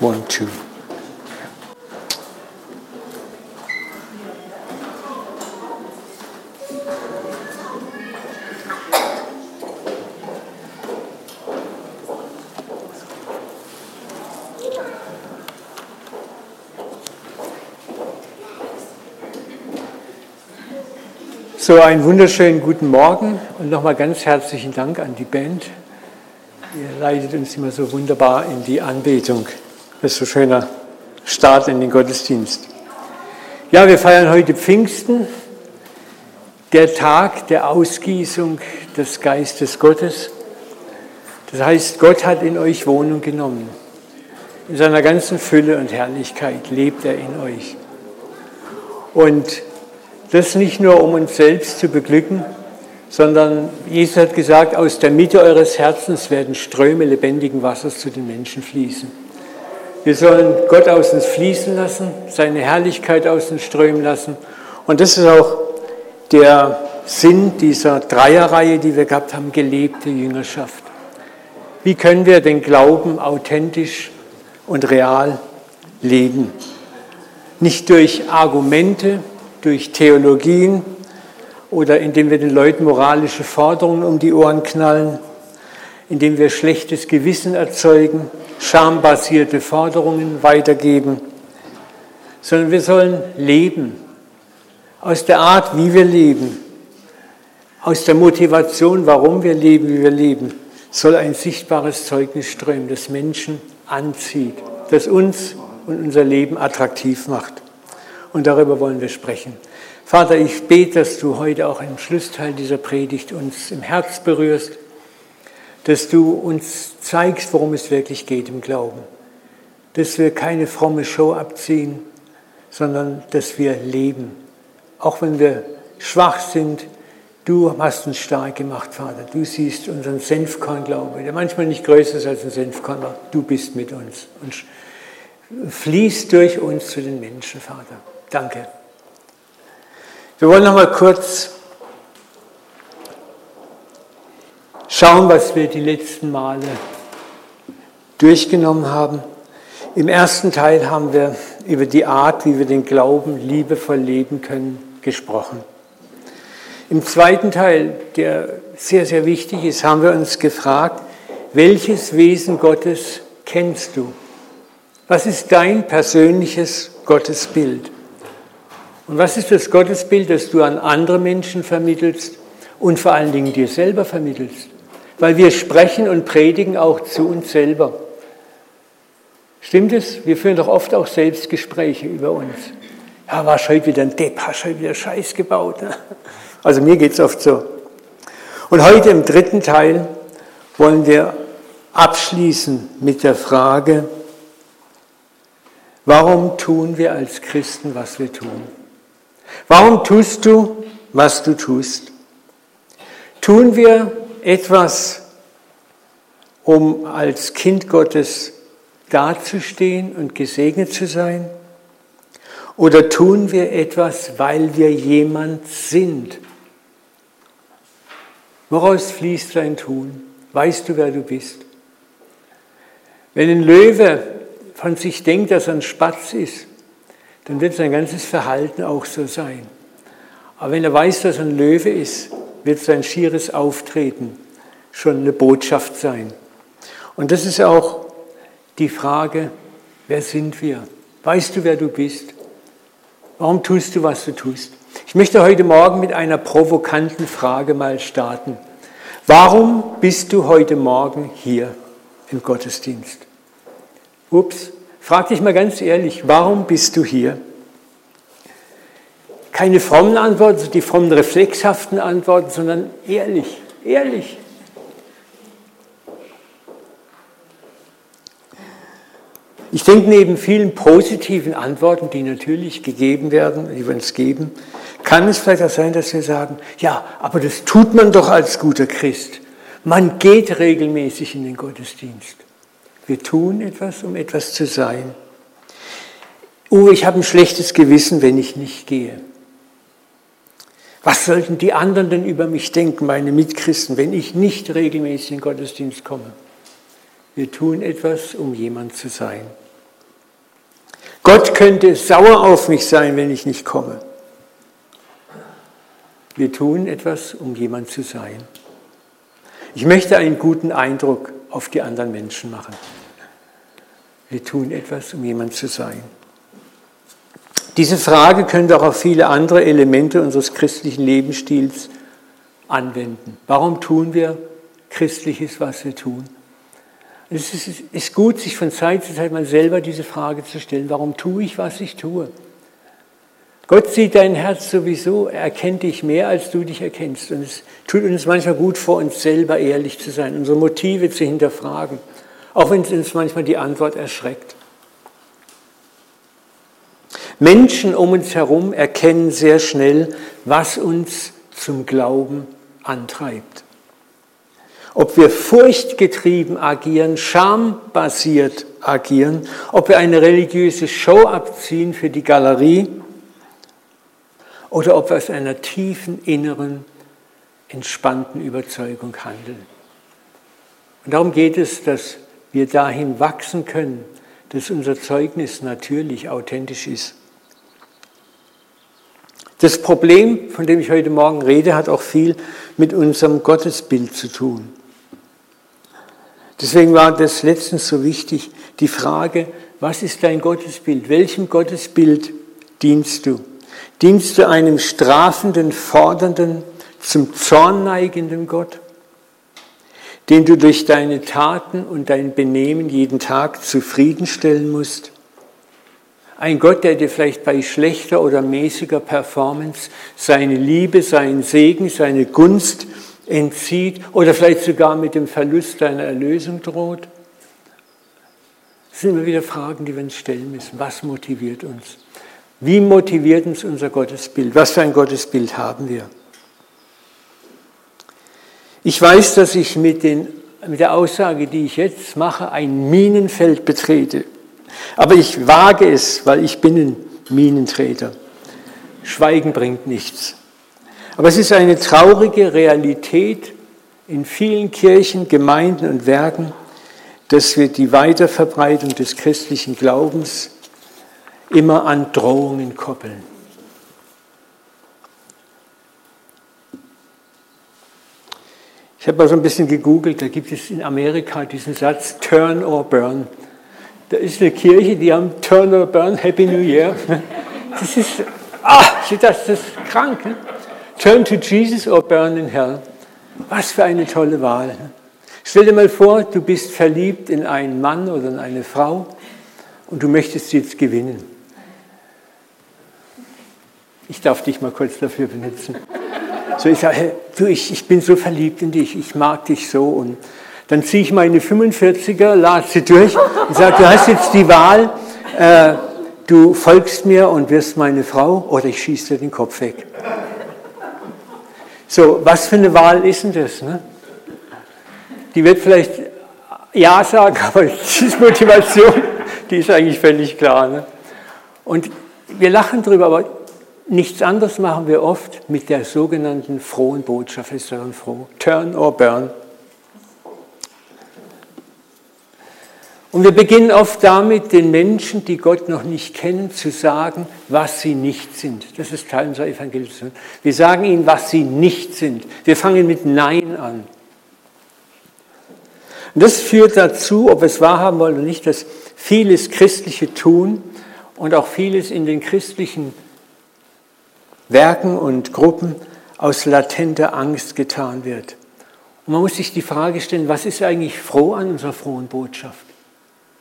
One, two. So, einen wunderschönen guten Morgen und nochmal ganz herzlichen Dank an die Band. Ihr leitet uns immer so wunderbar in die Anbetung. Das ist ein schöner Start in den Gottesdienst. Ja, wir feiern heute Pfingsten, der Tag der Ausgießung des Geistes Gottes. Das heißt, Gott hat in euch Wohnung genommen. In seiner ganzen Fülle und Herrlichkeit lebt er in euch. Und das nicht nur, um uns selbst zu beglücken, sondern Jesus hat gesagt, aus der Mitte eures Herzens werden Ströme lebendigen Wassers zu den Menschen fließen. Wir sollen Gott aus uns fließen lassen, seine Herrlichkeit aus uns strömen lassen. Und das ist auch der Sinn dieser Dreierreihe, die wir gehabt haben, gelebte Jüngerschaft. Wie können wir den Glauben authentisch und real leben? Nicht durch Argumente, durch Theologien oder indem wir den Leuten moralische Forderungen um die Ohren knallen, indem wir schlechtes Gewissen erzeugen, schambasierte Forderungen weitergeben, sondern wir sollen leben. Aus der Art, wie wir leben, aus der Motivation, warum wir leben, wie wir leben, soll ein sichtbares Zeugnis strömen, das Menschen anzieht, das uns und unser Leben attraktiv macht. Und darüber wollen wir sprechen. Vater, ich bete, dass du heute auch im Schlussteil dieser Predigt uns im Herz berührst, dass du uns zeigst, worum es wirklich geht im Glauben. Dass wir keine fromme Show abziehen, sondern dass wir leben. Auch wenn wir schwach sind, du hast uns stark gemacht, Vater. Du siehst unseren Senfkornglaube, der manchmal nicht größer ist als ein Senfkorn, aber du bist mit uns und fließt durch uns zu den Menschen, Vater. Danke. Wir wollen noch mal kurz schauen, was wir die letzten Male durchgenommen haben. Im ersten Teil haben wir über die Art, wie wir den Glauben liebevoll leben können, gesprochen. Im zweiten Teil, der sehr, sehr wichtig ist, haben wir uns gefragt, welches Wesen Gottes kennst du? Was ist dein persönliches Gottesbild? Und was ist das Gottesbild, das du an andere Menschen vermittelst und vor allen Dingen dir selber vermittelst? Weil wir sprechen und predigen auch zu uns selber. Stimmt es? Wir führen doch oft auch Selbstgespräche über uns. Ja, warst heute wieder ein Depp, hast heute wieder Scheiß gebaut. Ne? Also mir geht es oft so. Und heute im dritten Teil wollen wir abschließen mit der Frage, warum tun wir als Christen, was wir tun? Warum tust du, was du tust? Tun wir etwas, um als Kind Gottes dazustehen und gesegnet zu sein? Oder tun wir etwas, weil wir jemand sind? Woraus fließt dein Tun? Weißt du, wer du bist? Wenn ein Löwe von sich denkt, dass er ein Spatz ist, dann wird sein ganzes Verhalten auch so sein. Aber wenn er weiß, dass er ein Löwe ist, wird sein schieres Auftreten schon eine Botschaft sein. Und das ist auch die Frage, wer sind wir? Weißt du, wer du bist? Warum tust du, was du tust? Ich möchte heute Morgen mit einer provokanten Frage mal starten. Warum bist du heute Morgen hier im Gottesdienst? Ups, Frag dich mal ganz ehrlich, warum bist du hier? Keine frommen Antworten, die frommen reflexhaften Antworten, sondern ehrlich, ehrlich. Ich denke, neben vielen positiven Antworten, die natürlich gegeben werden, die wir uns geben, kann es vielleicht auch sein, dass wir sagen, ja, aber das tut man doch als guter Christ. Man geht regelmäßig in den Gottesdienst. Wir tun etwas, um etwas zu sein. Oh, ich habe ein schlechtes Gewissen, wenn ich nicht gehe. Was sollten die anderen denn über mich denken, meine Mitchristen, wenn ich nicht regelmäßig in den Gottesdienst komme? Wir tun etwas, um jemand zu sein. Gott könnte sauer auf mich sein, wenn ich nicht komme. Wir tun etwas, um jemand zu sein. Ich möchte einen guten Eindruck auf die anderen Menschen machen. Wir tun etwas, um jemand zu sein. Diese Frage können wir auch auf viele andere Elemente unseres christlichen Lebensstils anwenden. Warum tun wir Christliches, was wir tun? Es ist gut, sich von Zeit zu Zeit mal selber diese Frage zu stellen, warum tue ich, was ich tue? Gott sieht dein Herz sowieso, er erkennt dich mehr, als du dich erkennst. Und es tut uns manchmal gut, vor uns selber ehrlich zu sein, unsere Motive zu hinterfragen, auch wenn es uns manchmal die Antwort erschreckt. Menschen um uns herum erkennen sehr schnell, was uns zum Glauben antreibt. Ob wir furchtgetrieben agieren, schambasiert agieren, ob wir eine religiöse Show abziehen für die Galerie oder ob wir aus einer tiefen inneren, entspannten Überzeugung handeln. Und darum geht es, dass wir dahin wachsen können, dass unser Zeugnis natürlich authentisch ist. Das Problem, von dem ich heute Morgen rede, hat auch viel mit unserem Gottesbild zu tun. Deswegen war das letztens so wichtig, die Frage, was ist dein Gottesbild? Welchem Gottesbild dienst du? Dienst du einem strafenden, fordernden, zum Zorn neigenden Gott, den du durch deine Taten und dein Benehmen jeden Tag zufriedenstellen musst? Ein Gott, der dir vielleicht bei schlechter oder mäßiger Performance seine Liebe, seinen Segen, seine Gunst entzieht oder vielleicht sogar mit dem Verlust deiner Erlösung droht? Das sind immer wieder Fragen, die wir uns stellen müssen. Was motiviert uns? Wie motiviert uns unser Gottesbild? Was für ein Gottesbild haben wir? Ich weiß, dass ich mit, den, mit der Aussage, die ich jetzt mache, ein Minenfeld betrete. Aber ich wage es, weil ich bin ein Minentreter. Schweigen bringt nichts. Aber es ist eine traurige Realität in vielen Kirchen, Gemeinden und Werken, dass wir die Weiterverbreitung des christlichen Glaubens immer an Drohungen koppeln. Ich habe mal so ein bisschen gegoogelt, da gibt es in Amerika diesen Satz Turn or Burn. Da ist eine Kirche, die haben Turn or Burn, Happy New Year. Das ist, ah, das ist krank. Ne? Turn to Jesus or Burn in Hell. Was für eine tolle Wahl. Stell dir mal vor, du bist verliebt in einen Mann oder in eine Frau und du möchtest sie jetzt gewinnen. Ich darf dich mal kurz dafür benutzen. So, ich sage, du, ich, ich bin so verliebt in dich, ich mag dich so. Und dann ziehe ich meine 45er, lade sie durch und sage, du hast jetzt die Wahl, äh, du folgst mir und wirst meine Frau oder ich schieße dir den Kopf weg. So, was für eine Wahl ist denn das? Ne? Die wird vielleicht Ja sagen, aber die Motivation, die ist eigentlich völlig klar. Ne? Und wir lachen drüber, aber Nichts anderes machen wir oft mit der sogenannten frohen Botschaft. Ist daran froh? Turn or burn. Und wir beginnen oft damit, den Menschen, die Gott noch nicht kennen, zu sagen, was sie nicht sind. Das ist Teil unserer Evangelisation. Wir sagen ihnen, was sie nicht sind. Wir fangen mit Nein an. Und das führt dazu, ob wir es wahrhaben wollen oder nicht, dass vieles Christliche tun und auch vieles in den christlichen Werken und Gruppen aus latenter Angst getan wird. Und man muss sich die Frage stellen, was ist eigentlich froh an unserer frohen Botschaft?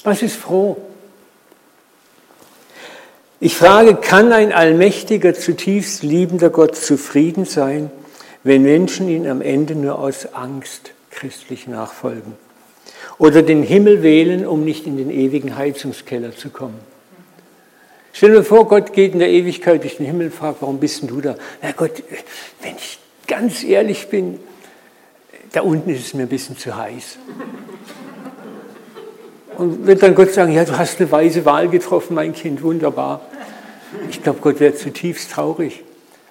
Was ist froh? Ich frage, kann ein allmächtiger, zutiefst liebender Gott zufrieden sein, wenn Menschen ihn am Ende nur aus Angst christlich nachfolgen? Oder den Himmel wählen, um nicht in den ewigen Heizungskeller zu kommen? Stell dir vor, Gott geht in der Ewigkeit durch den Himmel und fragt, warum bist denn du da? Na Gott, wenn ich ganz ehrlich bin, da unten ist es mir ein bisschen zu heiß. Und wird dann Gott sagen, ja, du hast eine weise Wahl getroffen, mein Kind, wunderbar. Ich glaube, Gott wäre zutiefst traurig.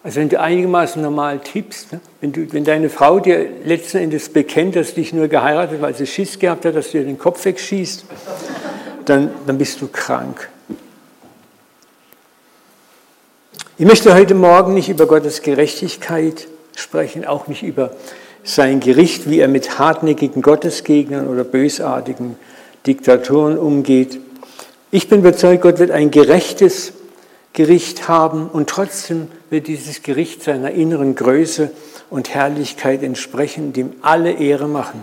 Also wenn du einigermaßen normal tippst, ne? wenn, du, wenn deine Frau dir letzten Endes bekennt, dass dich nur geheiratet, weil sie Schiss gehabt hat, dass du dir den Kopf wegschießt, dann, dann bist du krank. Ich möchte heute Morgen nicht über Gottes Gerechtigkeit sprechen, auch nicht über sein Gericht, wie er mit hartnäckigen Gottesgegnern oder bösartigen Diktatoren umgeht. Ich bin überzeugt, Gott wird ein gerechtes Gericht haben und trotzdem wird dieses Gericht seiner inneren Größe und Herrlichkeit entsprechen, dem alle Ehre machen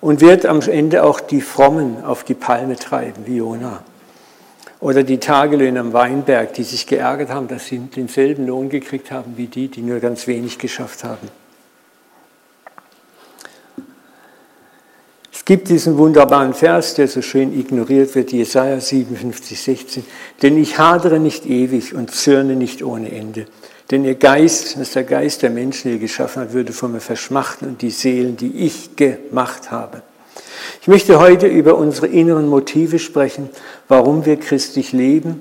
und wird am Ende auch die Frommen auf die Palme treiben, wie Jona. Oder die Tagelöhner am Weinberg, die sich geärgert haben, dass sie denselben Lohn gekriegt haben wie die, die nur ganz wenig geschafft haben. Gibt diesen wunderbaren Vers, der so schön ignoriert wird, Jesaja 57, 16. Denn ich hadere nicht ewig und zürne nicht ohne Ende. Denn ihr Geist, das ist der Geist der Menschen, die ihr geschaffen hat, würde von mir verschmachten und die Seelen, die ich gemacht habe. Ich möchte heute über unsere inneren Motive sprechen, warum wir christlich leben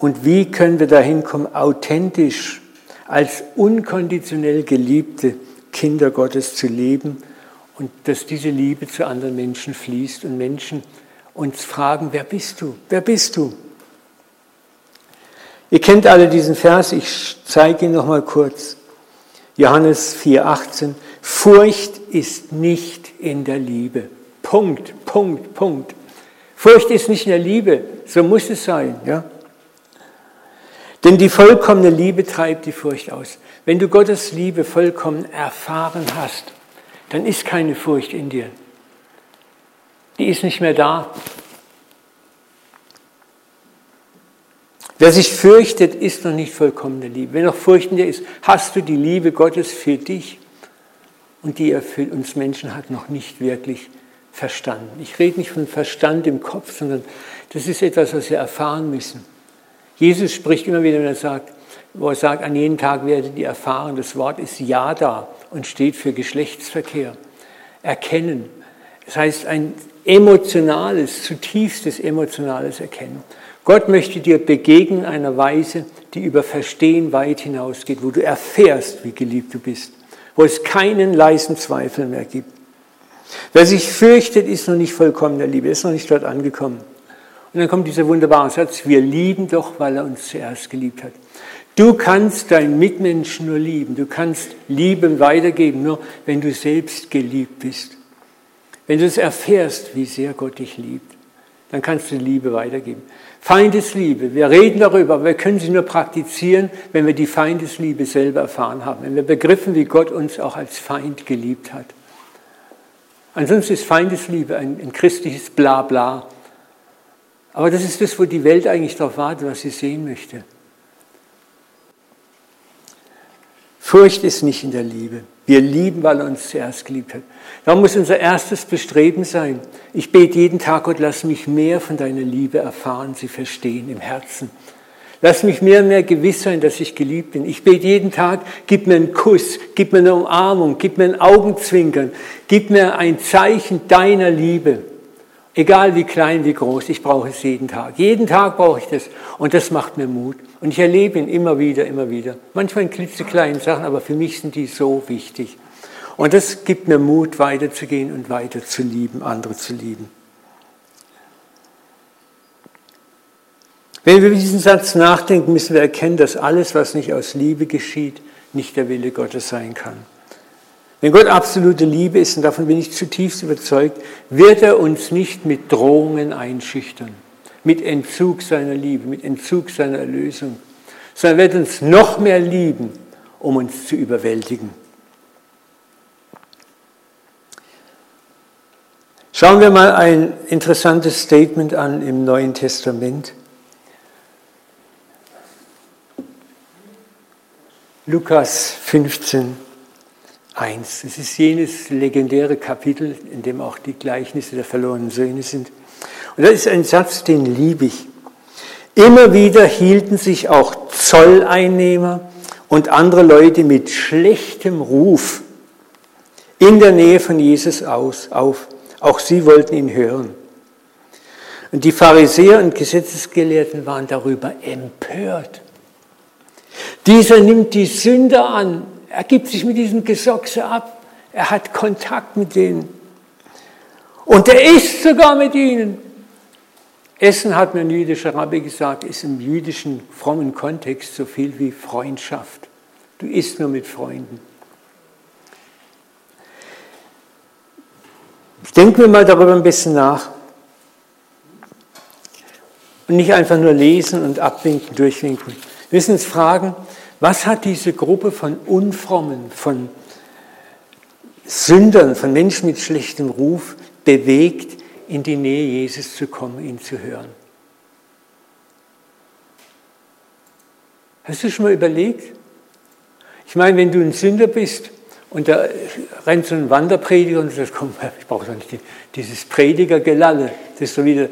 und wie können wir dahin kommen, authentisch als unkonditionell geliebte Kinder Gottes zu leben und dass diese Liebe zu anderen Menschen fließt und Menschen uns fragen, wer bist du? Wer bist du? Ihr kennt alle diesen Vers, ich zeige ihn noch mal kurz. Johannes 4:18 Furcht ist nicht in der Liebe. Punkt, Punkt, Punkt. Furcht ist nicht in der Liebe, so muss es sein, ja? Denn die vollkommene Liebe treibt die Furcht aus. Wenn du Gottes Liebe vollkommen erfahren hast, dann ist keine Furcht in dir. Die ist nicht mehr da. Wer sich fürchtet, ist noch nicht vollkommene Liebe. Wer noch Furcht in dir ist, hast du die Liebe Gottes für dich und die er für uns Menschen hat, noch nicht wirklich verstanden. Ich rede nicht von Verstand im Kopf, sondern das ist etwas, was wir erfahren müssen. Jesus spricht immer wieder, wenn er sagt, wo er sagt, an jedem Tag werdet ihr erfahren, das Wort ist Ja da und steht für Geschlechtsverkehr. Erkennen. Das heißt, ein emotionales, zutiefstes emotionales Erkennen. Gott möchte dir begegnen in einer Weise, die über Verstehen weit hinausgeht, wo du erfährst, wie geliebt du bist, wo es keinen leisen Zweifel mehr gibt. Wer sich fürchtet, ist noch nicht vollkommen der Liebe, ist noch nicht dort angekommen. Und dann kommt dieser wunderbare Satz, wir lieben doch, weil er uns zuerst geliebt hat. Du kannst deinen Mitmenschen nur lieben, du kannst Liebe weitergeben, nur wenn du selbst geliebt bist. Wenn du es erfährst, wie sehr Gott dich liebt, dann kannst du Liebe weitergeben. Feindesliebe, wir reden darüber, aber wir können sie nur praktizieren, wenn wir die Feindesliebe selber erfahren haben, wenn wir begriffen, wie Gott uns auch als Feind geliebt hat. Ansonsten ist Feindesliebe ein, ein christliches Blabla. Aber das ist das, wo die Welt eigentlich darauf wartet, was sie sehen möchte. Furcht ist nicht in der Liebe. Wir lieben, weil er uns zuerst geliebt hat. Darum muss unser erstes Bestreben sein. Ich bete jeden Tag, Gott, lass mich mehr von deiner Liebe erfahren, sie verstehen im Herzen. Lass mich mehr und mehr gewiss sein, dass ich geliebt bin. Ich bete jeden Tag, gib mir einen Kuss, gib mir eine Umarmung, gib mir ein Augenzwinkern, gib mir ein Zeichen deiner Liebe. Egal wie klein, wie groß, ich brauche es jeden Tag. Jeden Tag brauche ich das. Und das macht mir Mut. Und ich erlebe ihn immer wieder, immer wieder. Manchmal in klitzekleinen Sachen, aber für mich sind die so wichtig. Und das gibt mir Mut, weiterzugehen und weiter zu lieben, andere zu lieben. Wenn wir über diesen Satz nachdenken, müssen wir erkennen, dass alles, was nicht aus Liebe geschieht, nicht der Wille Gottes sein kann. Wenn Gott absolute Liebe ist, und davon bin ich zutiefst überzeugt, wird er uns nicht mit Drohungen einschüchtern mit Entzug seiner Liebe, mit Entzug seiner Erlösung, sondern er wird uns noch mehr lieben, um uns zu überwältigen. Schauen wir mal ein interessantes Statement an im Neuen Testament. Lukas 15, 1. Es ist jenes legendäre Kapitel, in dem auch die Gleichnisse der verlorenen Söhne sind. Und das ist ein Satz, den liebe ich. Immer wieder hielten sich auch Zolleinnehmer und andere Leute mit schlechtem Ruf in der Nähe von Jesus aus, auf. Auch sie wollten ihn hören. Und die Pharisäer und Gesetzesgelehrten waren darüber empört. Dieser nimmt die Sünder an, er gibt sich mit diesem Gesochse ab, er hat Kontakt mit denen. Und er isst sogar mit ihnen. Essen, hat mir ein jüdischer Rabbi gesagt, ist im jüdischen frommen Kontext so viel wie Freundschaft. Du isst nur mit Freunden. Denken wir mal darüber ein bisschen nach. Und nicht einfach nur lesen und abwinken, durchwinken. Wir müssen uns fragen, was hat diese Gruppe von Unfrommen, von Sündern, von Menschen mit schlechtem Ruf bewegt, in die Nähe Jesus zu kommen, ihn zu hören? Hast du schon mal überlegt? Ich meine, wenn du ein Sünder bist und da rennt so ein Wanderprediger und sagt, komm, ich brauche doch nicht dieses Predigergelalle. Das so wieder,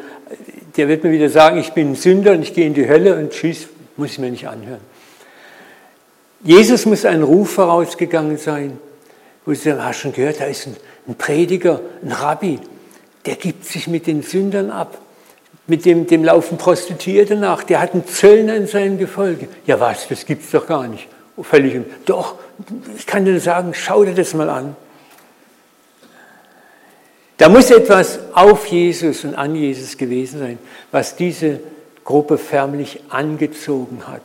der wird mir wieder sagen, ich bin ein Sünder und ich gehe in die Hölle und tschüss, muss ich mir nicht anhören. Jesus muss einen Ruf vorausgegangen sein, wo sie hast schon gehört, da ist ein, ein Prediger, ein Rabbi, der gibt sich mit den Sündern ab. Mit dem, dem laufen Prostituierte nach. Der hat einen Zöllner in seinem Gefolge. Ja was, das gibt's doch gar nicht. Völlig, doch, ich kann dir sagen, schau dir das mal an. Da muss etwas auf Jesus und an Jesus gewesen sein, was diese Gruppe förmlich angezogen hat.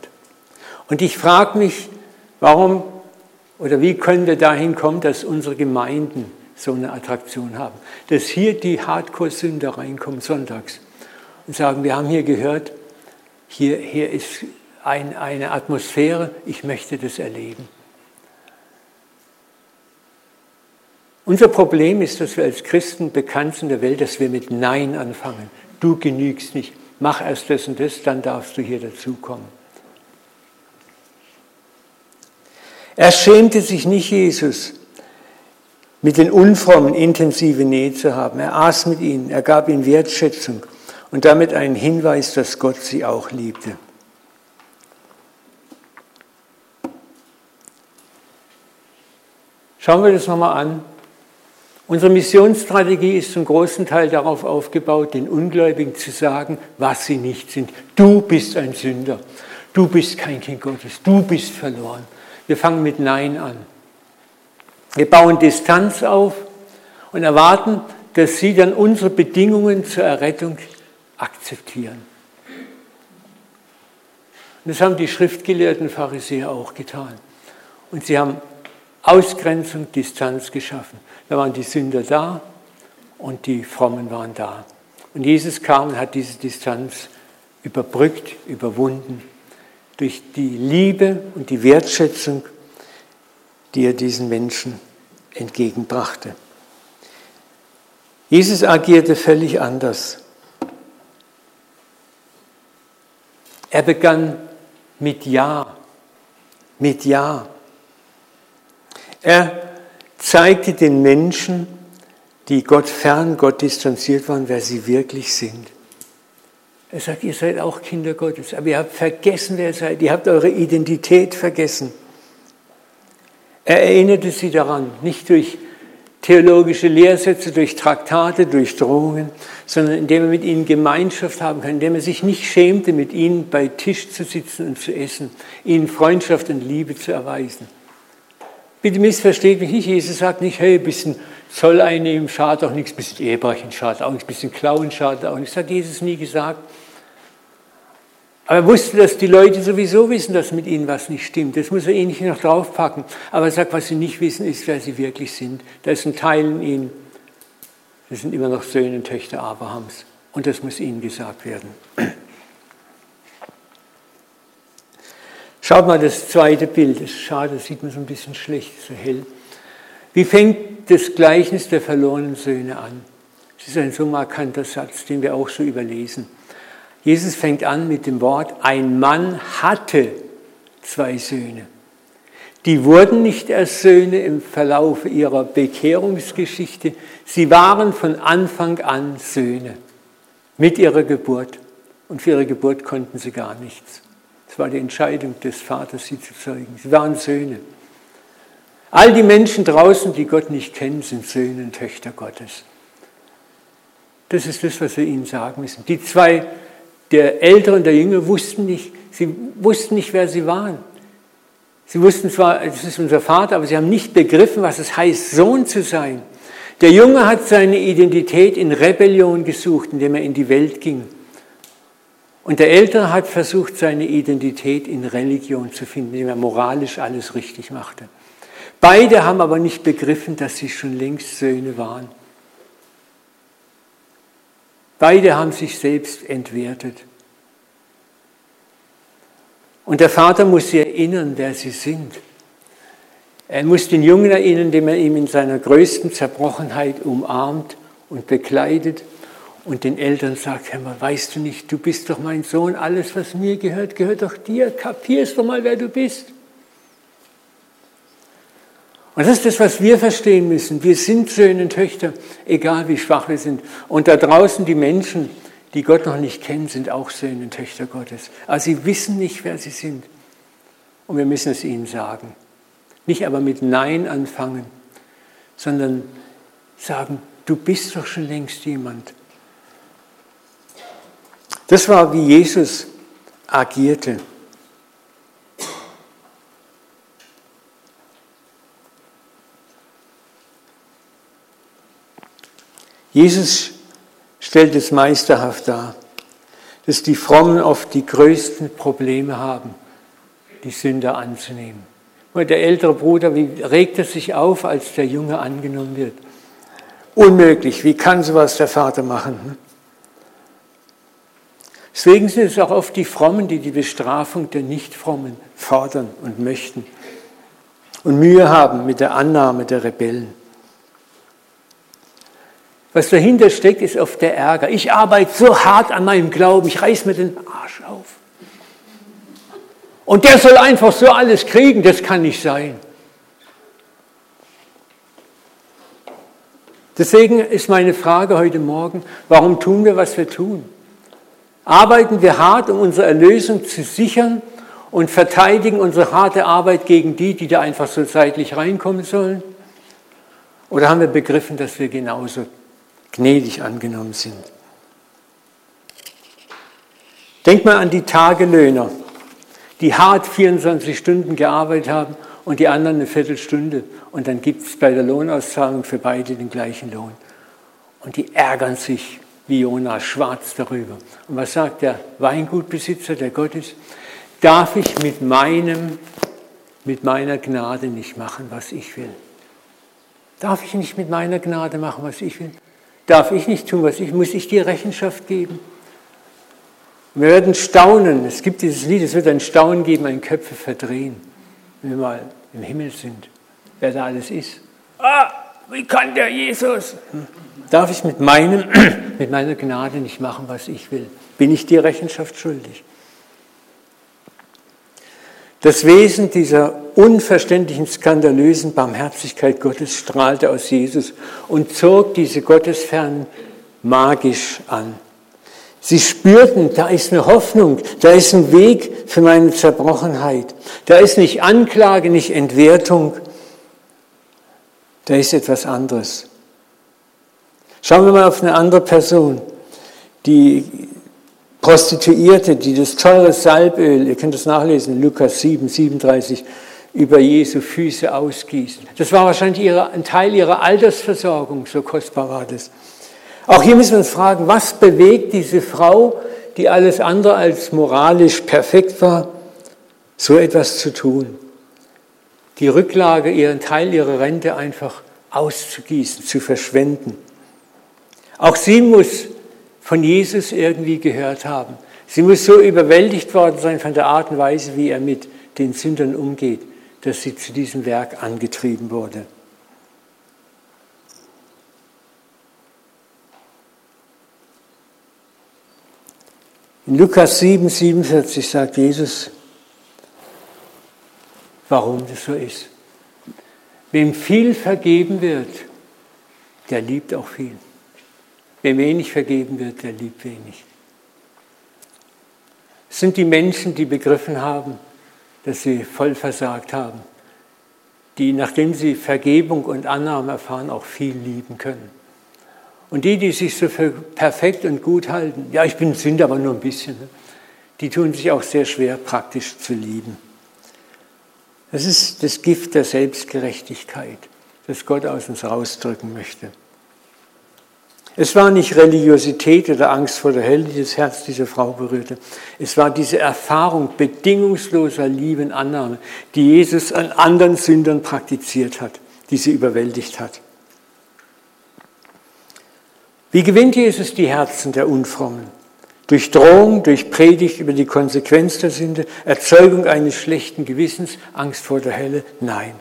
Und ich frage mich, warum oder wie können wir dahin kommen, dass unsere Gemeinden so eine Attraktion haben. Dass hier die Hardcore-Sünder reinkommen sonntags und sagen, wir haben hier gehört, hier, hier ist ein, eine Atmosphäre, ich möchte das erleben. Unser Problem ist, dass wir als Christen bekannt sind in der Welt, dass wir mit Nein anfangen. Du genügst nicht. Mach erst das und das, dann darfst du hier dazukommen. Er schämte sich nicht, Jesus, mit den Unfrommen intensive Nähe zu haben. Er aß mit ihnen, er gab ihnen Wertschätzung und damit einen Hinweis, dass Gott sie auch liebte. Schauen wir das nochmal an. Unsere Missionsstrategie ist zum großen Teil darauf aufgebaut, den Ungläubigen zu sagen, was sie nicht sind. Du bist ein Sünder. Du bist kein Kind Gottes. Du bist verloren. Wir fangen mit Nein an. Wir bauen Distanz auf und erwarten, dass sie dann unsere Bedingungen zur Errettung akzeptieren. Und das haben die schriftgelehrten Pharisäer auch getan. Und sie haben Ausgrenzung, Distanz geschaffen. Da waren die Sünder da und die Frommen waren da. Und Jesus kam und hat diese Distanz überbrückt, überwunden durch die Liebe und die Wertschätzung, die er diesen Menschen entgegenbrachte. Jesus agierte völlig anders. Er begann mit Ja, mit Ja. Er zeigte den Menschen, die Gott fern, Gott distanziert waren, wer sie wirklich sind. Er sagt, ihr seid auch Kinder Gottes, aber ihr habt vergessen, wer ihr seid. Ihr habt eure Identität vergessen. Er erinnerte sie daran, nicht durch theologische Lehrsätze, durch Traktate, durch Drohungen, sondern indem er mit ihnen Gemeinschaft haben kann, indem er sich nicht schämte, mit ihnen bei Tisch zu sitzen und zu essen, ihnen Freundschaft und Liebe zu erweisen. Bitte missversteht mich nicht. Jesus sagt nicht, hey, ein bisschen Zoll einnehmen schadet auch nichts, ein bisschen Ehebrechen schadet auch nichts, ein bisschen Klauen schadet auch nichts. Das hat Jesus nie gesagt. Aber er wusste, dass die Leute sowieso wissen, dass mit ihnen was nicht stimmt. Das muss er ihnen nicht noch draufpacken. Aber er sagt, was sie nicht wissen, ist, wer sie wirklich sind. Da ist ein Teil in ihnen. Sie sind immer noch Söhne und Töchter Abrahams. Und das muss ihnen gesagt werden. Schaut mal das zweite Bild. Das ist schade, das sieht man so ein bisschen schlecht, so hell. Wie fängt das Gleichnis der verlorenen Söhne an? Das ist ein so markanter Satz, den wir auch so überlesen. Jesus fängt an mit dem Wort, ein Mann hatte zwei Söhne. Die wurden nicht erst Söhne im Verlauf ihrer Bekehrungsgeschichte, sie waren von Anfang an Söhne mit ihrer Geburt. Und für ihre Geburt konnten sie gar nichts. Es war die Entscheidung des Vaters, sie zu zeugen. Sie waren Söhne. All die Menschen draußen, die Gott nicht kennen, sind Söhne und Töchter Gottes. Das ist das, was wir ihnen sagen müssen. Die zwei, der Ältere und der Jünger, wussten nicht, sie wussten nicht, wer sie waren. Sie wussten zwar, es ist unser Vater, aber sie haben nicht begriffen, was es heißt, Sohn zu sein. Der Junge hat seine Identität in Rebellion gesucht, indem er in die Welt ging Und der Ältere hat versucht, seine Identität in Religion zu finden, indem er moralisch alles richtig machte. Beide haben aber nicht begriffen, dass sie schon längst Söhne waren. Beide haben sich selbst entwertet. Und der Vater muss sie erinnern, wer sie sind. Er muss den Jungen erinnern, indem er ihn in seiner größten Zerbrochenheit umarmt und bekleidet und den Eltern sagt, Herr, weißt du nicht, du bist doch mein Sohn, alles, was mir gehört, gehört doch dir. Kapierst du mal, wer du bist. Das ist das, was wir verstehen müssen. Wir sind Söhne und Töchter, egal wie schwach wir sind. Und da draußen die Menschen, die Gott noch nicht kennen, sind auch Söhne und Töchter Gottes. Aber sie wissen nicht, wer sie sind. Und wir müssen es ihnen sagen. Nicht aber mit Nein anfangen, sondern sagen, du bist doch schon längst jemand. Das war, wie Jesus agierte. Jesus stellt es meisterhaft dar, dass die Frommen oft die größten Probleme haben, die Sünder anzunehmen. Und der ältere Bruder, wie regt er sich auf, als der Junge angenommen wird? Unmöglich, wie kann sowas der Vater machen? Hm? Deswegen sind es auch oft die Frommen, die die Bestrafung der Nichtfrommen fordern und möchten und Mühe haben mit der Annahme der Rebellen. Was dahinter steckt, ist oft der Ärger. Ich arbeite so hart an meinem Glauben, ich reiß mir den Arsch auf. Und der soll einfach so alles kriegen, das kann nicht sein. Deswegen ist meine Frage heute Morgen, warum tun wir, was wir tun? Arbeiten wir hart, um unsere Erlösung zu sichern und verteidigen unsere harte Arbeit gegen die, die da einfach so zeitlich reinkommen sollen? Oder haben wir begriffen, dass wir genauso gnädig angenommen sind. Denkt mal an die Tagelöhner, die hart 24 Stunden gearbeitet haben und die anderen eine Viertelstunde. Und dann gibt es bei der Lohnauszahlung für beide den gleichen Lohn. Und die ärgern sich wie Jonas schwarz darüber. Und was sagt der Weingutbesitzer, der Gott ist? Darf ich mit meinem, mit meiner Gnade nicht machen, was ich will? Darf ich nicht mit meiner Gnade machen, was ich will? Darf ich nicht tun, was ich, muss ich dir Rechenschaft geben? wir werden staunen, es gibt dieses Lied, es wird ein Staunen geben, ein Köpfe verdrehen, wenn wir mal im Himmel sind, wer da alles ist. Ah, wie kann der Jesus? Hm. Darf ich mit, meinem, mit meiner Gnade nicht machen, was ich will? Bin ich dir Rechenschaft schuldig? Das Wesen dieser unverständlichen, skandalösen Barmherzigkeit Gottes strahlte aus Jesus und zog diese Gottesfernen magisch an. Sie spürten, da ist eine Hoffnung, da ist ein Weg für meine Zerbrochenheit. Da ist nicht Anklage, nicht Entwertung, da ist etwas anderes. Schauen wir mal auf eine andere Person, die Prostituierte, die das teure Salböl, ihr könnt das nachlesen, Lukas 7, 37, über Jesu Füße ausgießen. Das war wahrscheinlich ihre, ein Teil ihrer Altersversorgung, so kostbar war das. Auch hier müssen wir uns fragen, was bewegt diese Frau, die alles andere als moralisch perfekt war, so etwas zu tun? Die Rücklage, ihren Teil ihrer Rente einfach auszugießen, zu verschwenden. Auch sie muss von Jesus irgendwie gehört haben. Sie muss so überwältigt worden sein von der Art und Weise, wie er mit den Sündern umgeht, dass sie zu diesem Werk angetrieben wurde. In Lukas 7, 47 sagt Jesus, warum das so ist. Wem viel vergeben wird, der liebt auch viel. Wem wenig vergeben wird, der liebt wenig. Es sind die Menschen, die begriffen haben, dass sie voll versagt haben, die, nachdem sie Vergebung und Annahme erfahren, auch viel lieben können. Und die, die sich so für perfekt und gut halten, ja, ich bin Sünder, aber nur ein bisschen, ne, die tun sich auch sehr schwer, praktisch zu lieben. Das ist das Gift der Selbstgerechtigkeit, das Gott aus uns rausdrücken möchte. Es war nicht Religiosität oder Angst vor der Hölle, die das Herz dieser Frau berührte. Es war diese Erfahrung bedingungsloser Liebe und Annahme, die Jesus an anderen Sündern praktiziert hat, die sie überwältigt hat. Wie gewinnt Jesus die Herzen der Unfrommen? Durch Drohung, durch Predigt über die Konsequenz der Sünde, Erzeugung eines schlechten Gewissens, Angst vor der Hölle? Nein.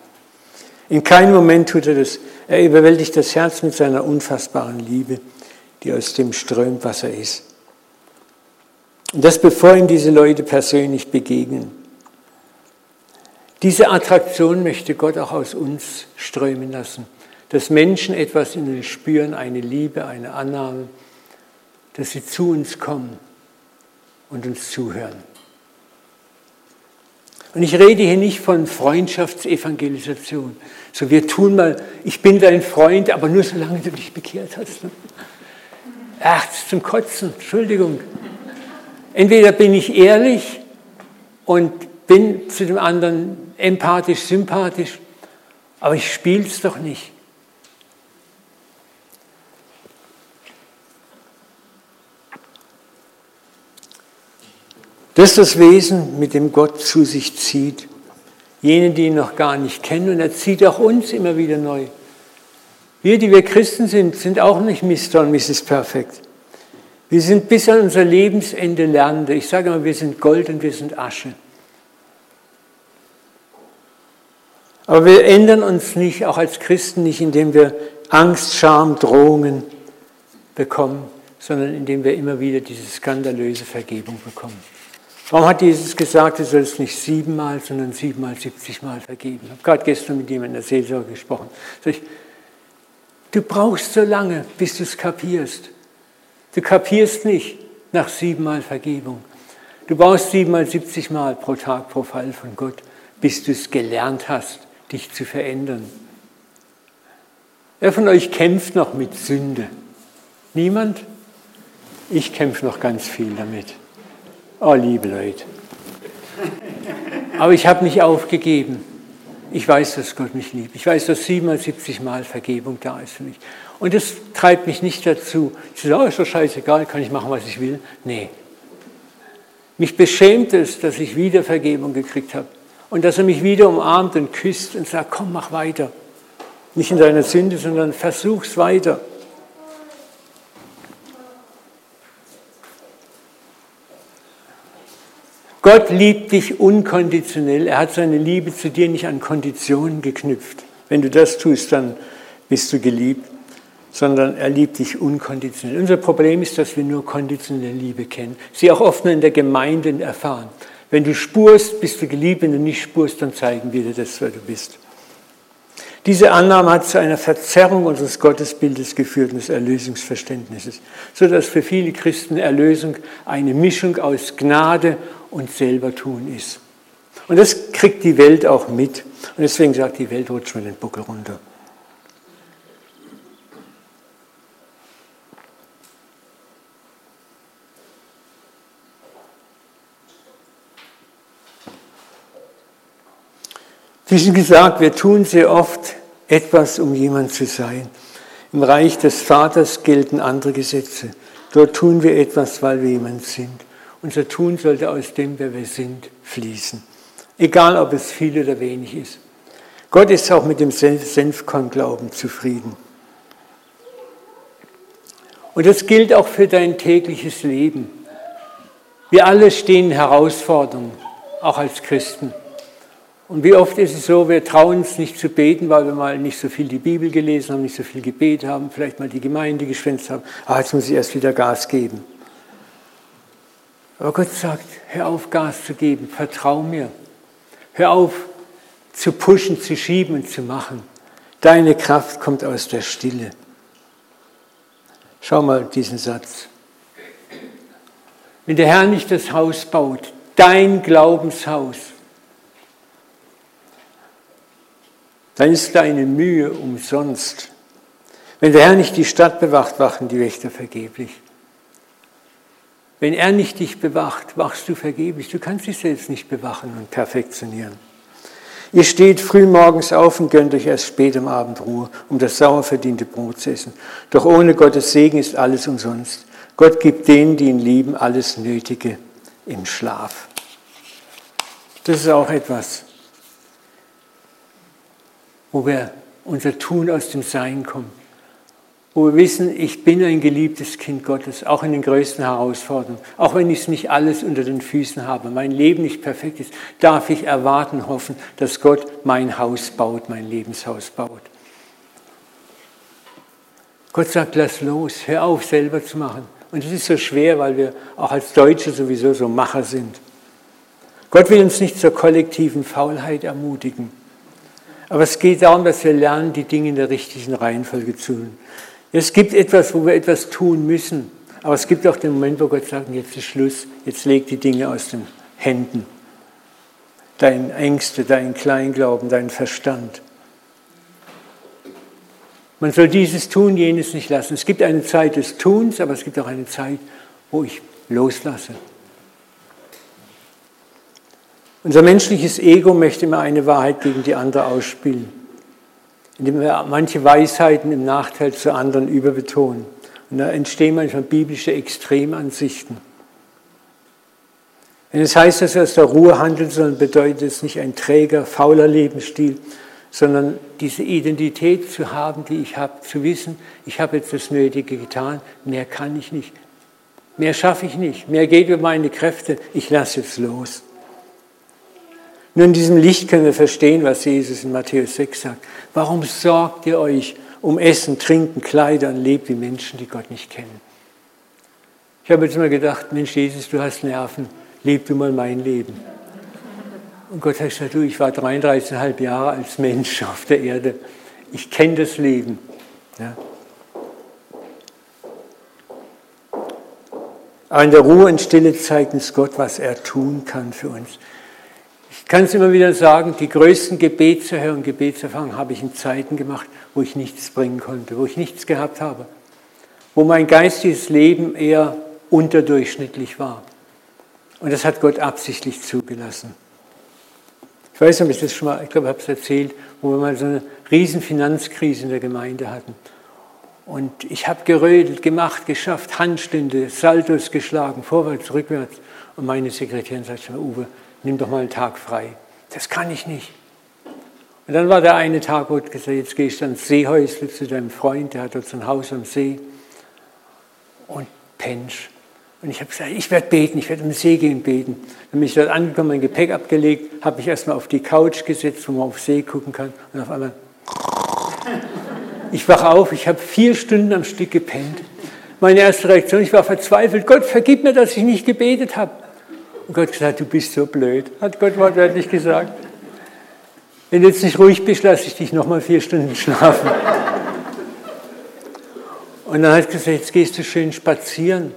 In keinem Moment tut er das. Er überwältigt das Herz mit seiner unfassbaren Liebe, die aus dem strömt, was er ist. Und das bevor ihm diese Leute persönlich begegnen. Diese Attraktion möchte Gott auch aus uns strömen lassen dass Menschen etwas in uns spüren, eine Liebe, eine Annahme, dass sie zu uns kommen und uns zuhören. Und ich rede hier nicht von Freundschaftsevangelisation. So, wir tun mal, ich bin dein Freund, aber nur solange du dich bekehrt hast. Ne? Ach, das ist zum Kotzen, Entschuldigung. Entweder bin ich ehrlich und bin zu dem anderen empathisch, sympathisch, aber ich spiele es doch nicht. Das ist das Wesen, mit dem Gott zu sich zieht. Jene, die ihn noch gar nicht kennen. Und er zieht auch uns immer wieder neu. Wir, die wir Christen sind, sind auch nicht Mr. und Mrs. Perfect. Wir sind bis an unser Lebensende Lernende. Ich sage immer, wir sind Gold und wir sind Asche. Aber wir ändern uns nicht, auch als Christen nicht, indem wir Angst, Scham, Drohungen bekommen, sondern indem wir immer wieder diese skandalöse Vergebung bekommen. Warum hat Jesus gesagt, du sollst nicht siebenmal, sondern siebenmal, siebzigmal vergeben? Ich habe gerade gestern mit jemandem in der Seelsorge gesprochen. Ich, du brauchst so lange, bis du es kapierst. Du kapierst nicht nach siebenmal Vergebung. Du brauchst siebenmal, siebzigmal pro Tag, pro Fall von Gott, bis du es gelernt hast, dich zu verändern. Wer von euch kämpft noch mit Sünde? Niemand? Ich kämpfe noch ganz viel damit. Oh, liebe Leute. Aber ich habe nicht aufgegeben. Ich weiß, dass Gott mich liebt. Ich weiß, dass siebenmal, siebzig Mal Vergebung da ist für mich. Und das treibt mich nicht dazu, zu sagen, oh, ist doch scheißegal, kann ich machen, was ich will. Nee. Mich beschämt es, dass ich wieder Vergebung gekriegt habe. Und dass er mich wieder umarmt und küsst und sagt, komm, mach weiter. Nicht in deiner Sünde, sondern versuch's weiter. Gott liebt dich unkonditionell. Er hat seine Liebe zu dir nicht an Konditionen geknüpft. Wenn du das tust, dann bist du geliebt, sondern er liebt dich unkonditionell. Unser Problem ist, dass wir nur konditionelle Liebe kennen, sie auch oft nur in der Gemeinde erfahren. Wenn du spurst, bist du geliebt, wenn du nicht spurst, dann zeigen wir dir das, wer du bist. Diese Annahme hat zu einer Verzerrung unseres Gottesbildes geführt und des Erlösungsverständnisses, sodass für viele Christen Erlösung eine Mischung aus Gnade und selber tun ist. Und das kriegt die Welt auch mit. Und deswegen sagt die Welt, rutscht mir den Buckel runter. Wie schon gesagt, wir tun sehr oft etwas, um jemand zu sein. Im Reich des Vaters gelten andere Gesetze. Dort tun wir etwas, weil wir jemand sind. Unser Tun sollte aus dem, wer wir sind, fließen. Egal, ob es viel oder wenig ist. Gott ist auch mit dem Senfkornglauben zufrieden. Und das gilt auch für dein tägliches Leben. Wir alle stehen Herausforderungen, auch als Christen. Und wie oft ist es so, wir trauen uns nicht zu beten, weil wir mal nicht so viel die Bibel gelesen haben, nicht so viel Gebet haben, vielleicht mal die Gemeinde geschwänzt haben. Ah, jetzt muss ich erst wieder Gas geben. Aber Gott sagt, hör auf, Gas zu geben, vertrau mir. Hör auf, zu pushen, zu schieben und zu machen. Deine Kraft kommt aus der Stille. Schau mal diesen Satz. Wenn der Herr nicht das Haus baut, dein Glaubenshaus, dann ist deine Mühe umsonst. Wenn der Herr nicht die Stadt bewacht, wachen die Wächter vergeblich. Wenn er nicht dich bewacht, wachst du vergeblich. Du kannst dich selbst nicht bewachen und perfektionieren. Ihr steht früh morgens auf und gönnt euch erst spät am Abend Ruhe, um das sauer verdiente Brot zu essen. Doch ohne Gottes Segen ist alles umsonst. Gott gibt denen, die ihn lieben, alles Nötige im Schlaf. Das ist auch etwas, wo wir unser Tun aus dem Sein kommen wo wir wissen, ich bin ein geliebtes Kind Gottes, auch in den größten Herausforderungen. Auch wenn ich es nicht alles unter den Füßen habe, mein Leben nicht perfekt ist, darf ich erwarten, hoffen, dass Gott mein Haus baut, mein Lebenshaus baut. Gott sagt, lass los, hör auf, selber zu machen. Und es ist so schwer, weil wir auch als Deutsche sowieso so Macher sind. Gott will uns nicht zur kollektiven Faulheit ermutigen. Aber es geht darum, dass wir lernen, die Dinge in der richtigen Reihenfolge zu tun. Es gibt etwas, wo wir etwas tun müssen. Aber es gibt auch den Moment, wo Gott sagt, jetzt ist Schluss, jetzt leg die Dinge aus den Händen. Deine Ängste, dein Kleinglauben, dein Verstand. Man soll dieses tun, jenes nicht lassen. Es gibt eine Zeit des Tuns, aber es gibt auch eine Zeit, wo ich loslasse. Unser menschliches Ego möchte immer eine Wahrheit gegen die andere ausspielen indem wir manche Weisheiten im Nachteil zu anderen überbetonen. Und da entstehen manchmal biblische Extremansichten. Wenn es heißt, dass wir aus der Ruhe handeln sollen, bedeutet es nicht ein träger, fauler Lebensstil, sondern diese Identität zu haben, die ich habe, zu wissen, ich habe jetzt das Nötige getan, mehr kann ich nicht, mehr schaffe ich nicht, mehr geht über meine Kräfte, ich lasse jetzt los. Nur in diesem Licht können wir verstehen, was Jesus in Matthäus 6 sagt. Warum sorgt ihr euch um Essen, Trinken, Kleider und lebt wie Menschen, die Gott nicht kennen? Ich habe jetzt mal gedacht, Mensch Jesus, du hast Nerven, leb du mal mein Leben. Und Gott hat gesagt, du, ich war 33,5 Jahre als Mensch auf der Erde. Ich kenne das Leben. Ja. Aber in der Ruhe und Stille zeigt uns Gott, was er tun kann für uns. Kann es immer wieder sagen, die größten Gebetserhörungen, Gebetserfahrungen habe ich in Zeiten gemacht, wo ich nichts bringen konnte, wo ich nichts gehabt habe, wo mein geistiges Leben eher unterdurchschnittlich war. Und das hat Gott absichtlich zugelassen. Ich weiß nicht, ob ich das schon mal, ich glaube, ich habe es erzählt, wo wir mal so eine riesen Finanzkrise in der Gemeinde hatten. Und ich habe gerödelt, gemacht, geschafft, Handstände, Saltos geschlagen, vorwärts, rückwärts. Und meine Sekretärin sagte mir, Uwe, nimm doch mal einen Tag frei. Das kann ich nicht. Und dann war der eine Tag, wo ich gesagt jetzt gehst du ans Seehäusle zu deinem Freund, der hat dort so ein Haus am See und pennst. Und ich habe gesagt, ich werde beten, ich werde am See gehen beten. Dann bin ich dort angekommen, mein Gepäck abgelegt, habe mich erstmal auf die Couch gesetzt, wo man auf See gucken kann. Und auf einmal, ich wache auf, ich habe vier Stunden am Stück gepennt. Meine erste Reaktion, ich war verzweifelt. Gott, vergib mir, dass ich nicht gebetet habe. Und Gott gesagt, du bist so blöd, hat Gott wortwörtlich gesagt. Wenn du jetzt nicht ruhig bist, lasse ich dich nochmal vier Stunden schlafen. Und dann hat er gesagt, jetzt gehst du schön spazieren.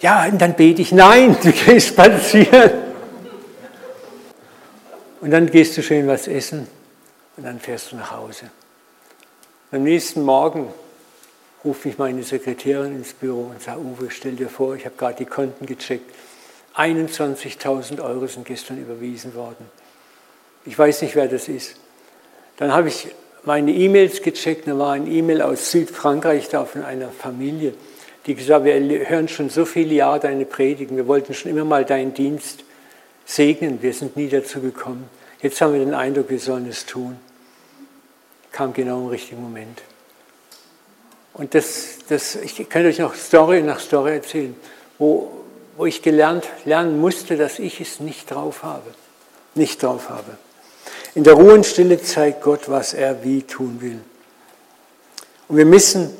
Ja, und dann bete ich, nein, du gehst spazieren. Und dann gehst du schön was essen und dann fährst du nach Hause. Am nächsten Morgen rufe ich meine Sekretärin ins Büro und sage, Uwe, stell dir vor, ich habe gerade die Konten gecheckt. 21.000 Euro sind gestern überwiesen worden. Ich weiß nicht, wer das ist. Dann habe ich meine E-Mails gecheckt. Da war ein E-Mail aus Südfrankreich da von einer Familie, die gesagt wir hören schon so viele Jahre deine Predigen. Wir wollten schon immer mal deinen Dienst segnen. Wir sind nie dazu gekommen. Jetzt haben wir den Eindruck, wir sollen es tun. Kam genau im richtigen Moment. Und das, das, ich kann euch noch Story nach Story erzählen, wo wo ich gelernt, lernen musste, dass ich es nicht drauf habe. Nicht drauf habe. In der Ruhe und Stille zeigt Gott, was er wie tun will. Und wir müssen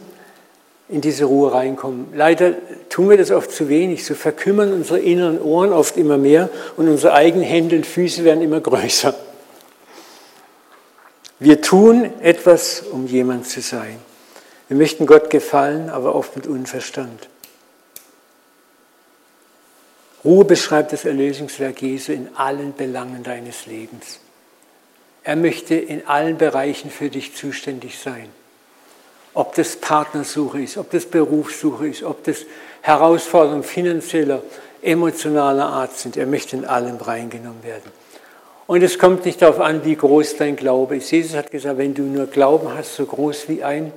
in diese Ruhe reinkommen. Leider tun wir das oft zu wenig. So verkümmern unsere inneren Ohren oft immer mehr und unsere eigenen Hände und Füße werden immer größer. Wir tun etwas, um jemand zu sein. Wir möchten Gott gefallen, aber oft mit Unverstand. Ruhe beschreibt das Erlösungswerk Jesu in allen Belangen deines Lebens. Er möchte in allen Bereichen für dich zuständig sein. Ob das Partnersuche ist, ob das Berufssuche ist, ob das Herausforderungen finanzieller, emotionaler Art sind. Er möchte in allem reingenommen werden. Und es kommt nicht darauf an, wie groß dein Glaube ist. Jesus hat gesagt, wenn du nur Glauben hast, so groß wie ein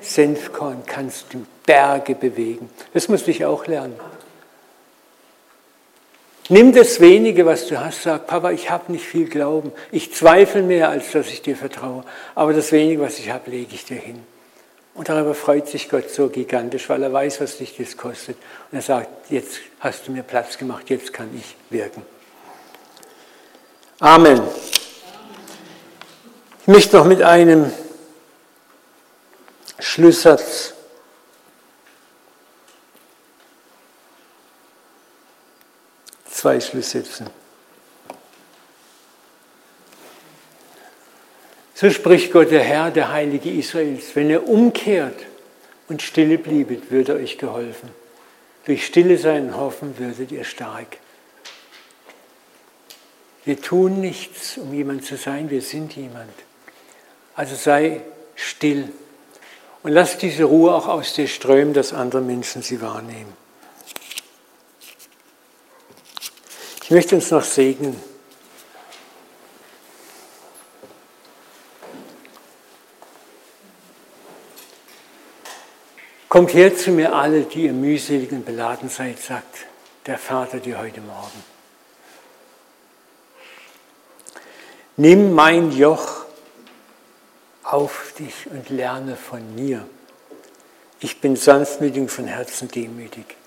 Senfkorn, kannst du Berge bewegen. Das musste ich auch lernen. Nimm das wenige, was du hast, sag, Papa, ich habe nicht viel Glauben. Ich zweifle mehr, als dass ich dir vertraue. Aber das wenige, was ich habe, lege ich dir hin. Und darüber freut sich Gott so gigantisch, weil er weiß, was dich das kostet. Und er sagt, jetzt hast du mir Platz gemacht, jetzt kann ich wirken. Amen. Ich möchte noch mit einem Schlusssatz zwei Schlusssätze. So spricht Gott, der Herr, der Heilige Israels. Wenn er umkehrt und stille bliebet, würde euch geholfen. Durch stille sein Hoffen würdet ihr stark. Wir tun nichts, um jemand zu sein, wir sind jemand. Also sei still und lass diese Ruhe auch aus dir strömen, dass andere Menschen sie wahrnehmen. Ich möchte uns noch segnen. Kommt her zu mir alle, die ihr mühselig und beladen seid, sagt der Vater dir heute Morgen. Nimm mein Joch auf dich und lerne von mir. Ich bin sanftmütig und von Herzen demütig.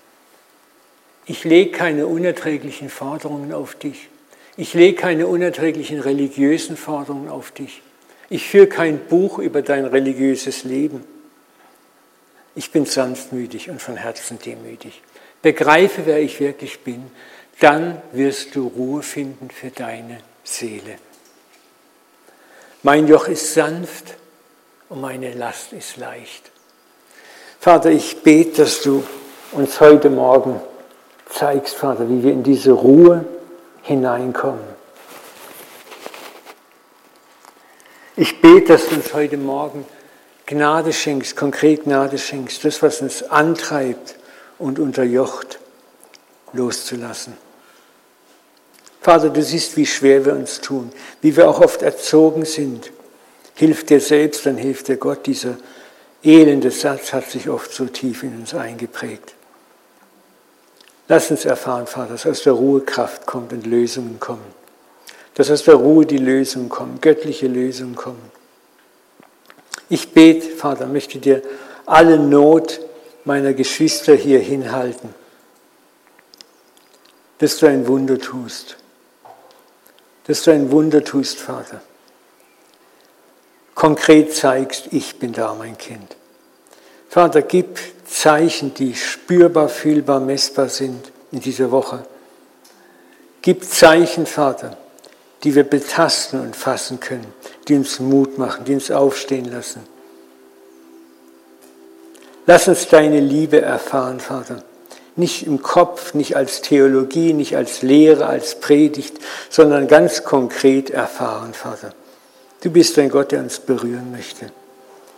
Ich lege keine unerträglichen Forderungen auf dich. Ich lege keine unerträglichen religiösen Forderungen auf dich. Ich führe kein Buch über dein religiöses Leben. Ich bin sanftmütig und von Herzen demütig. Begreife, wer ich wirklich bin, dann wirst du Ruhe finden für deine Seele. Mein Joch ist sanft und meine Last ist leicht. Vater, ich bete, dass du uns heute Morgen zeigst, Vater, wie wir in diese Ruhe hineinkommen. Ich bete, dass du uns heute Morgen Gnade schenkst, konkret Gnade schenkst, das, was uns antreibt und unterjocht, loszulassen. Vater, du siehst, wie schwer wir uns tun, wie wir auch oft erzogen sind. Hilf dir selbst, dann hilft dir Gott. Dieser elende Satz hat sich oft so tief in uns eingeprägt. Lass uns erfahren, Vater, dass aus der Ruhe Kraft kommt und Lösungen kommen. Dass aus der Ruhe die Lösungen kommen, göttliche Lösungen kommen. Ich bete, Vater, möchte dir alle Not meiner Geschwister hier hinhalten, dass du ein Wunder tust. Dass du ein Wunder tust, Vater. Konkret zeigst, ich bin da, mein Kind. Vater, gib Zeichen, die spürbar, fühlbar, messbar sind in dieser Woche. Gib Zeichen, Vater, die wir betasten und fassen können, die uns Mut machen, die uns aufstehen lassen. Lass uns deine Liebe erfahren, Vater. Nicht im Kopf, nicht als Theologie, nicht als Lehre, als Predigt, sondern ganz konkret erfahren, Vater. Du bist ein Gott, der uns berühren möchte.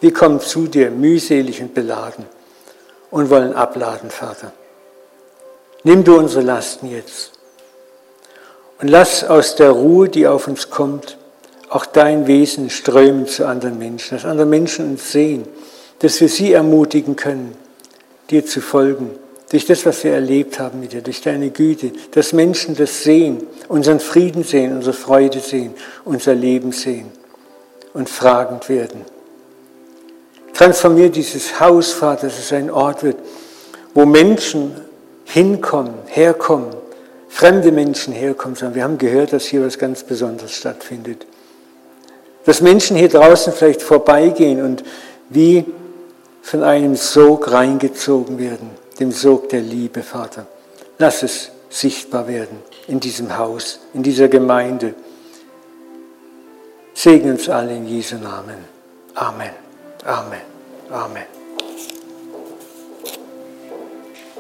Wir kommen zu dir mühselig und beladen und wollen abladen, Vater. Nimm du unsere Lasten jetzt und lass aus der Ruhe, die auf uns kommt, auch dein Wesen strömen zu anderen Menschen, dass andere Menschen uns sehen, dass wir sie ermutigen können, dir zu folgen, durch das, was wir erlebt haben mit dir, durch deine Güte, dass Menschen das sehen, unseren Frieden sehen, unsere Freude sehen, unser Leben sehen und fragend werden. Transformier dieses Haus, Vater, dass es ein Ort wird, wo Menschen hinkommen, herkommen, fremde Menschen herkommen. Wir haben gehört, dass hier was ganz Besonderes stattfindet. Dass Menschen hier draußen vielleicht vorbeigehen und wie von einem Sog reingezogen werden, dem Sog der Liebe, Vater. Lass es sichtbar werden in diesem Haus, in dieser Gemeinde. Segne uns alle in Jesu Namen. Amen. Amen. Amen.